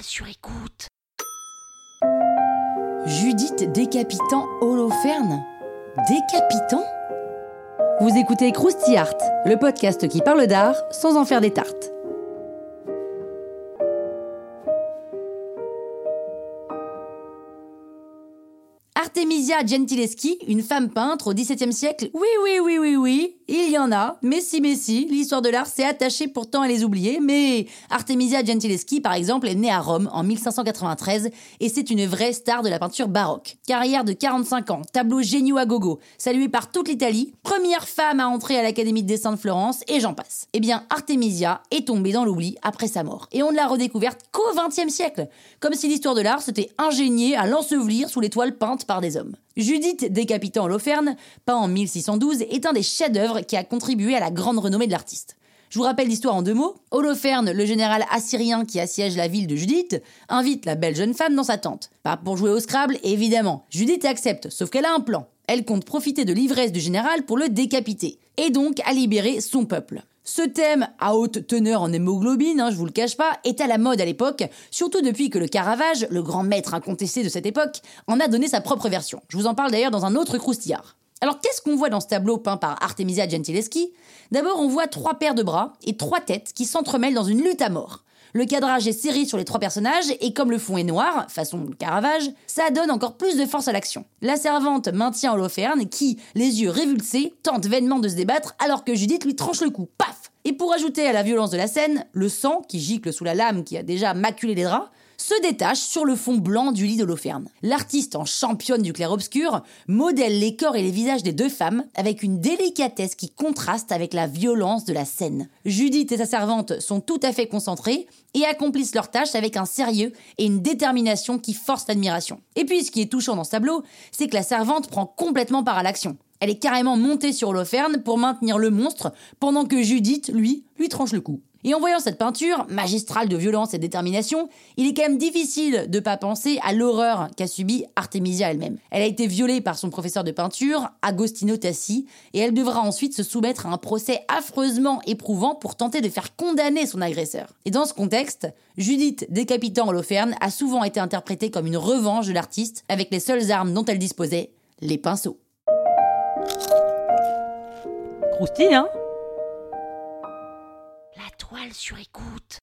Sur écoute. Judith décapitant Holoferne? Décapitant? Vous écoutez Krusty Art, le podcast qui parle d'art sans en faire des tartes. Artemisia Gentileschi, une femme peintre au XVIIe siècle. Oui, oui, oui, oui, oui, il y en a. Mais si, mais si, l'histoire de l'art s'est attachée pourtant à les oublier. Mais Artemisia Gentileschi, par exemple, est née à Rome en 1593 et c'est une vraie star de la peinture baroque. Carrière de 45 ans, tableau géniaux à gogo, salué par toute l'Italie, première femme à entrer à l'Académie de dessin de Florence et j'en passe. Eh bien, Artemisia est tombée dans l'oubli après sa mort et on ne l'a redécouverte qu'au XXe siècle, comme si l'histoire de l'art s'était ingéniée à l'ensevelir sous les toiles peintes par des hommes. Judith décapitant Holoferne, peint en 1612, est un des chefs-d'œuvre qui a contribué à la grande renommée de l'artiste. Je vous rappelle l'histoire en deux mots. Holoferne, le général assyrien qui assiège la ville de Judith, invite la belle jeune femme dans sa tente. Pas pour jouer au Scrabble, évidemment. Judith accepte, sauf qu'elle a un plan. Elle compte profiter de l'ivresse du général pour le décapiter, et donc à libérer son peuple. Ce thème, à haute teneur en hémoglobine, hein, je vous le cache pas, est à la mode à l'époque, surtout depuis que le Caravage, le grand maître incontesté de cette époque, en a donné sa propre version. Je vous en parle d'ailleurs dans un autre croustillard. Alors qu'est-ce qu'on voit dans ce tableau peint par Artemisia Gentileschi? D'abord, on voit trois paires de bras et trois têtes qui s'entremêlent dans une lutte à mort. Le cadrage est serré sur les trois personnages et comme le fond est noir, façon Caravage, ça donne encore plus de force à l'action. La servante maintient Holoferne qui, les yeux révulsés, tente vainement de se débattre alors que Judith lui tranche le cou. Paf Et pour ajouter à la violence de la scène, le sang qui gicle sous la lame qui a déjà maculé les draps se détache sur le fond blanc du lit d'Holoferne. L'artiste en championne du clair-obscur modèle les corps et les visages des deux femmes avec une délicatesse qui contraste avec la violence de la scène. Judith et sa servante sont tout à fait concentrées et accomplissent leur tâche avec un sérieux et une détermination qui forcent l'admiration. Et puis ce qui est touchant dans ce tableau, c'est que la servante prend complètement part à l'action. Elle est carrément montée sur Holoferne pour maintenir le monstre pendant que Judith, lui, lui tranche le cou. Et en voyant cette peinture, magistrale de violence et de détermination, il est quand même difficile de pas penser à l'horreur qu'a subie Artemisia elle-même. Elle a été violée par son professeur de peinture, Agostino Tassi, et elle devra ensuite se soumettre à un procès affreusement éprouvant pour tenter de faire condamner son agresseur. Et dans ce contexte, Judith décapitant Holoferne a souvent été interprétée comme une revanche de l'artiste avec les seules armes dont elle disposait, les pinceaux. Croustille, hein? Sur écoute.